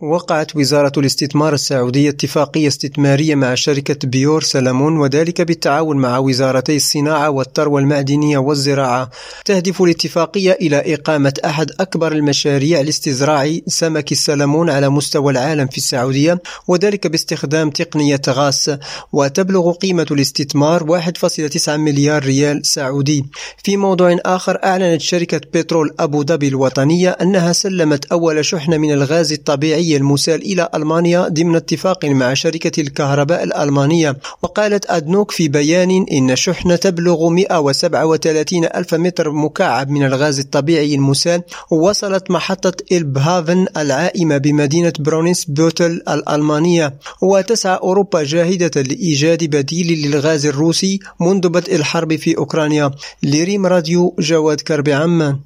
وقعت وزارة الاستثمار السعودية اتفاقية استثمارية مع شركة بيور سلمون وذلك بالتعاون مع وزارتي الصناعة والثروة المعدنية والزراعة. تهدف الاتفاقية إلى إقامة أحد أكبر المشاريع لاستزراع سمك السلمون على مستوى العالم في السعودية وذلك باستخدام تقنية غاس وتبلغ قيمة الاستثمار 1.9 مليار ريال سعودي. في موضوع آخر أعلنت شركة بترول أبو ظبي الوطنية أنها سلمت أول شحنة من الغاز الطبيعي المسال إلى ألمانيا ضمن اتفاق مع شركة الكهرباء الألمانية وقالت أدنوك في بيان إن شحنة تبلغ 137 ألف متر مكعب من الغاز الطبيعي المسال وصلت محطة إلبهافن العائمة بمدينة برونسبوتل الألمانية وتسعى أوروبا جاهدة لإيجاد بديل للغاز الروسي منذ بدء الحرب في أوكرانيا. لريم راديو جواد كربي عمان